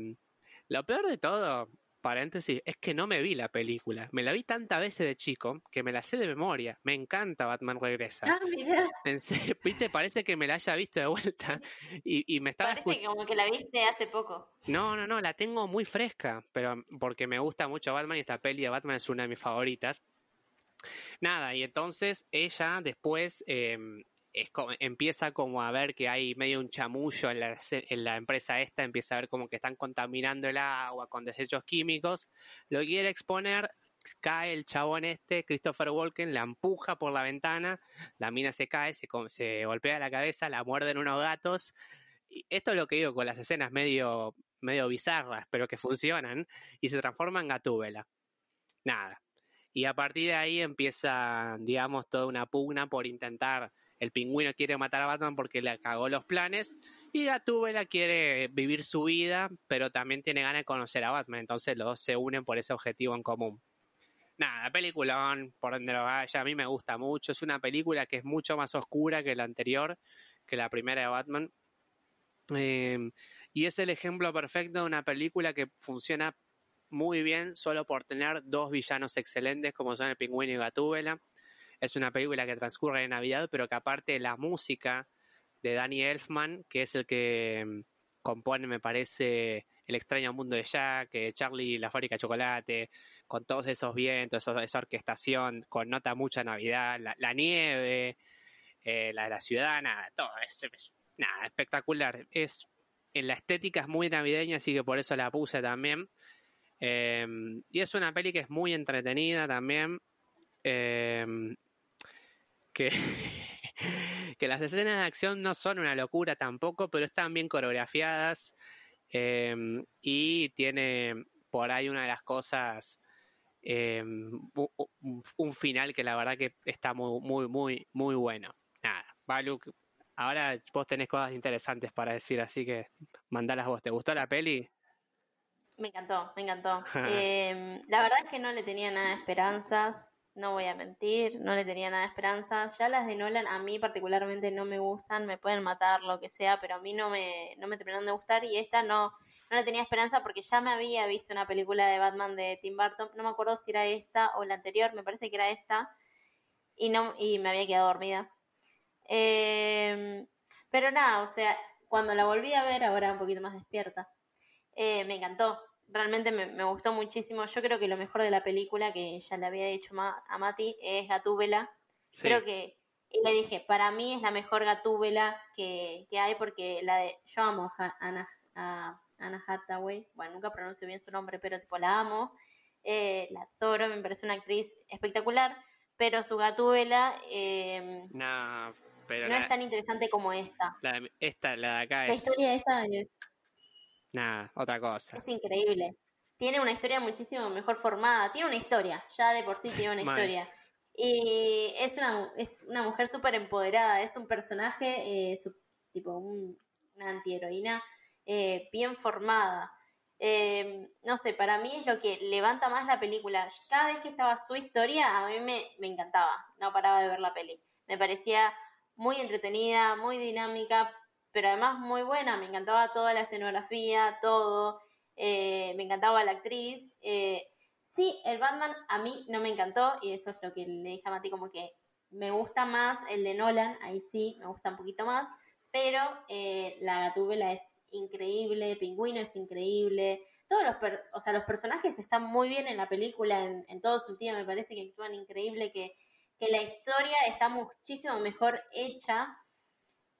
lo peor de todo, paréntesis, es que no me vi la película. Me la vi tantas veces de chico que me la sé de memoria. Me encanta Batman Regresa. Ah, mira. ¿viste? Parece que me la haya visto de vuelta. Y, me estaba Parece como que la viste hace poco. No, no, no, la tengo muy fresca, pero porque me gusta mucho Batman y esta peli de Batman es una de mis favoritas. Nada, y entonces ella después em, empieza como a ver que hay medio un chamullo en la, en la, empresa esta, empieza a ver como que están contaminando el agua con desechos químicos, lo quiere exponer, cae el chabón este, Christopher Walken, la empuja por la ventana, la mina se cae, se, golpea la cabeza, la muerden unos gatos. Esto es lo que digo con las escenas medio, medio bizarras, pero que funcionan, y se transforma en gatúbela. Nada, y a partir de ahí empieza, digamos, toda una pugna por intentar. El pingüino quiere matar a Batman porque le cagó los planes. Y Gatúbela quiere vivir su vida, pero también tiene ganas de conocer a Batman. Entonces los dos se unen por ese objetivo en común. Nada, peliculón, por donde lo vaya, a mí me gusta mucho. Es una película que es mucho más oscura que la anterior, que la primera de Batman. Eh, y es el ejemplo perfecto de una película que funciona muy bien solo por tener dos villanos excelentes como son el pingüino y Gatúbela. Es una película que transcurre en Navidad, pero que aparte la música de Danny Elfman, que es el que mm, compone, me parece, El extraño mundo de Jack, eh, Charlie la fábrica de chocolate, con todos esos vientos, esa orquestación, con nota mucha Navidad, la, nieve, eh, la de la ciudad, nada, todo, es, nada, espectacular. Es, en la estética es muy navideña, así que por eso la puse también. Em, y es una peli que es muy entretenida también. Que, que las escenas de acción no son una locura tampoco, pero están bien coreografiadas. Em, y tiene por ahí una de las cosas. un final que la verdad que está muy, muy, muy, muy bueno. Nada, Balu, ahora vos tenés cosas interesantes para decir, así que mandalas vos. ¿Te gustó la peli? Me encantó, me encantó. Em, la verdad es que no le tenía nada de esperanzas, no voy a mentir, no le tenía nada de esperanzas. Ya las de Nolan a mí particularmente no me gustan, me pueden matar, lo que sea, pero a mí no me, no me terminaron de gustar y esta no, no le tenía esperanza porque ya me había visto una película de Batman de Tim Burton, no me acuerdo si era esta o la anterior, me parece que era esta, y, no, y me había quedado dormida. Em, pero nada, o sea, cuando la volví a ver, ahora un poquito más despierta, eh, me encantó, realmente me, gustó muchísimo. Yo creo que lo mejor de la película, que ya le había dicho a Mati, es Gatúbela. Creo que, y le dije, para mí es la mejor Gatúbela que, que hay porque la de, yo amo a, Anna Hathaway, bueno, nunca pronuncio bien su nombre, pero tipo la amo, eh, la adoro, me parece una actriz espectacular, pero su gatúbela eh, no, pero no es tan interesante como esta. La, esta, la de acá La historia de esta es... Nada, otra cosa. Es increíble. Tiene una historia muchísimo mejor formada, tiene una historia, ya de por sí tiene una historia. Y es una, es una mujer súper empoderada, es un personaje, eh, tipo una antiheroína eh, bien formada. Eh, no sé, para mí es lo que levanta más la película. Cada vez que estaba su historia, a mí me, me encantaba, no paraba de ver la peli. Me parecía muy entretenida, muy dinámica, pero además muy buena. Me encantaba toda la escenografía, todo. me encantaba la actriz. Sí, el Batman a mí no me encantó y eso es lo que le dije a Mati como que me gusta más el de Nolan, ahí sí, me gusta un poquito más, pero eh, la Gatúbela es increíble, Pingüino es increíble, todos los, o sea, los personajes están muy bien en la película en, en todo sentido, me parece que actúan increíble, que, que la historia está muchísimo mejor hecha,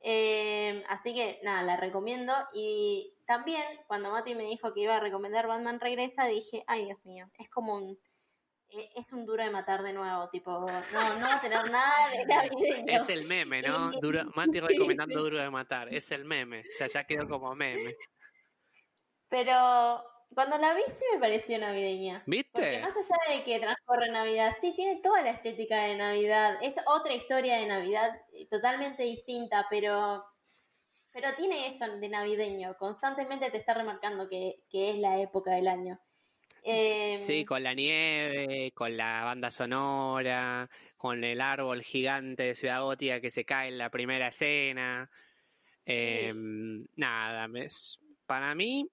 eh, así que nada, la recomiendo y también, cuando Mati me dijo que iba a recomendar Batman Regresa, dije, ay Dios mío, es como un... E, es un duro de matar de nuevo, tipo, no, no va a tener nada de navideño. Es el meme, ¿no? Duro, Mati recomendando Duro de Matar, es el meme, o sea, ya quedó como meme. Pero cuando la vi sí me pareció navideña. ¿Viste? Porque más allá de que transcurre Navidad, sí tiene toda la estética de Navidad. Es otra historia de Navidad eh, totalmente distinta, pero pero tiene eso de navideño, constantemente te está remarcando que, es la época del año. Em, sí, con la nieve, con la banda sonora, con el árbol gigante de Ciudad Gótica que se cae en la primera escena. Em, nada, para mí,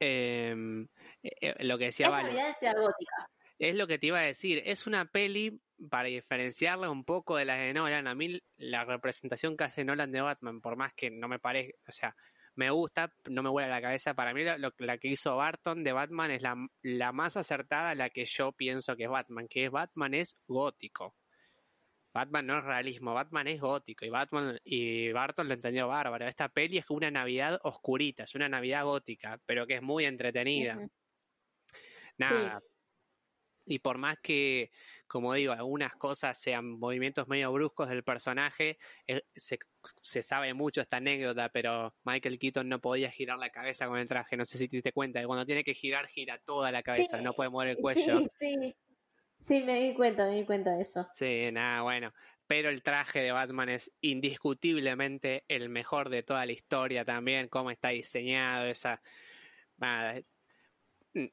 eh, eh, lo que decía Gótica. Es lo que te iba a decir, es una peli para diferenciarla un poco de las de Nolan, a mí la representación que hace Nolan de Batman, por más que no me parezca, o sea, me gusta, no me vuela la cabeza, para mí lo, la que hizo Barton de Batman es la, la más acertada, la que yo pienso que es Batman, que es Batman es gótico. Batman no es realismo, Batman es gótico y Batman y Barton lo entendió bárbaro. Esta peli es una Navidad oscurita, es una Navidad gótica, pero que es muy entretenida. Nada. Y por más que como digo, algunas cosas sean movimientos medio bruscos del personaje, eh, se, sabe mucho esta anécdota, pero Michael Keaton no podía girar la cabeza con el traje, no sé si te diste cuenta, que cuando tiene que girar, gira toda la cabeza, no puede mover el cuello. Sí, sí, me di cuenta, me di cuenta de eso. Sí, nada, bueno, pero el traje de Batman es indiscutiblemente el mejor de toda la historia también, cómo está diseñado, esa... Nada. Mm,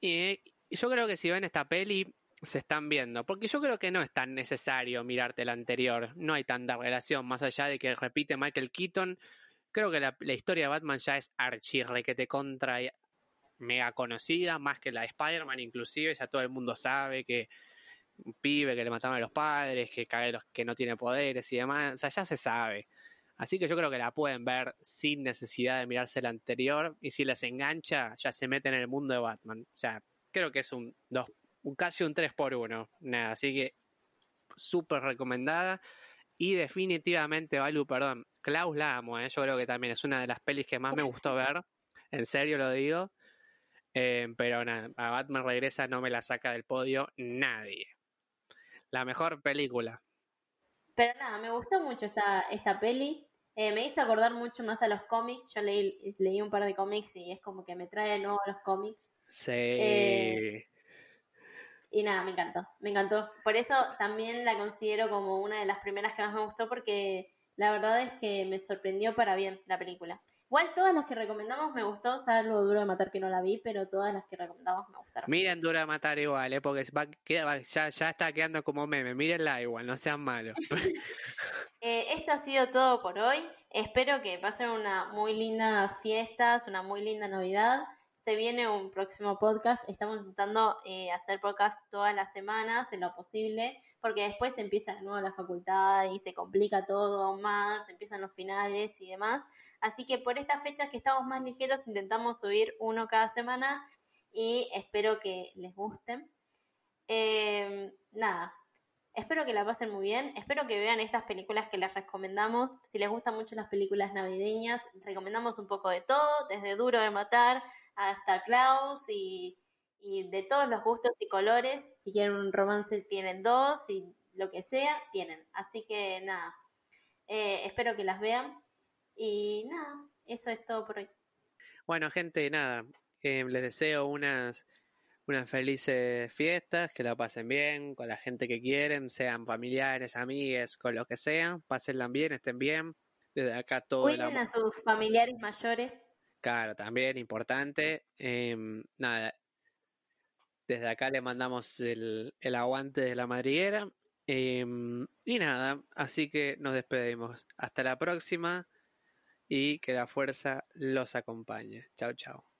y yo creo que si ven esta peli, se están viendo. Porque yo creo que no es tan necesario mirarte la anterior. No hay tanta relación, más allá de que repite Michael Keaton. Creo que la, historia de Batman ya es archirre, que te contra mega conocida, más que la de Spider-Man inclusive, ya todo el mundo sabe que un pibe que le mataron a los padres, que cae los que no tiene poderes y demás, o sea, ya se sabe. Así que yo creo que la pueden ver sin necesidad de mirarse la anterior y si les engancha, ya se meten en el mundo de Batman. O sea, creo que es un dos un, casi un 3 por 1 Nada, así que súper recomendada. Y definitivamente, Valu, perdón, Klaus la amo, ¿eh? yo creo que también es una de las pelis que más me gustó ver, en serio lo digo. Eh, pero nada, a Batman regresa no me la saca del podio nadie. La mejor película. Pero nada, me gustó mucho esta, esta peli. Eh, me hizo acordar mucho más a los cómics. Yo leí, leí un par de cómics y es como que me trae de nuevo los cómics. Sí. Y nada, me encantó, me encantó. Por eso también la considero como una de las primeras que más me gustó porque la verdad es que me sorprendió para bien la película. Igual todas las que recomendamos me gustó, salvo Duro de Matar que no la vi, pero todas las que recomendamos me gustaron. Miren Duro de Matar igual, ¿eh? porque ya, ya está quedando como meme. Mírenla igual, no sean malos. eh, esto ha sido todo por hoy. Espero que pasen una muy linda fiesta, una muy linda Navidad se viene un próximo podcast. Estamos intentando eh, hacer podcast todas las semanas en lo posible, porque después empieza de nuevo la facultad y se complica todo más, empiezan los finales y demás. Así que por estas fechas que estamos más ligeros, intentamos subir uno cada semana y espero que les gusten. Em, nada, Espero que la pasen muy bien. Espero que vean estas películas que les recomendamos. Si les gustan mucho las películas navideñas, recomendamos un poco de todo, desde Duro de Matar hasta Klaus y, y de todos los gustos y colores. Si quieren un romance, tienen dos y lo que sea, tienen. Así que nada, eh, espero que las vean. Y nada, eso es todo por hoy. Bueno, gente, nada, eh, les deseo unas, unas felices fiestas, que la pasen bien con la gente que quieren, sean familiares, amigues, con lo que sea, pásenla bien, estén bien. Desde acá todo. Cuiden a sus familiares mayores. Claro, también importante. Em, nada, desde acá le mandamos el, el aguante de la madriguera Em, y nada, así que nos despedimos. Hasta la próxima y que la fuerza los acompañe. Chao, chao.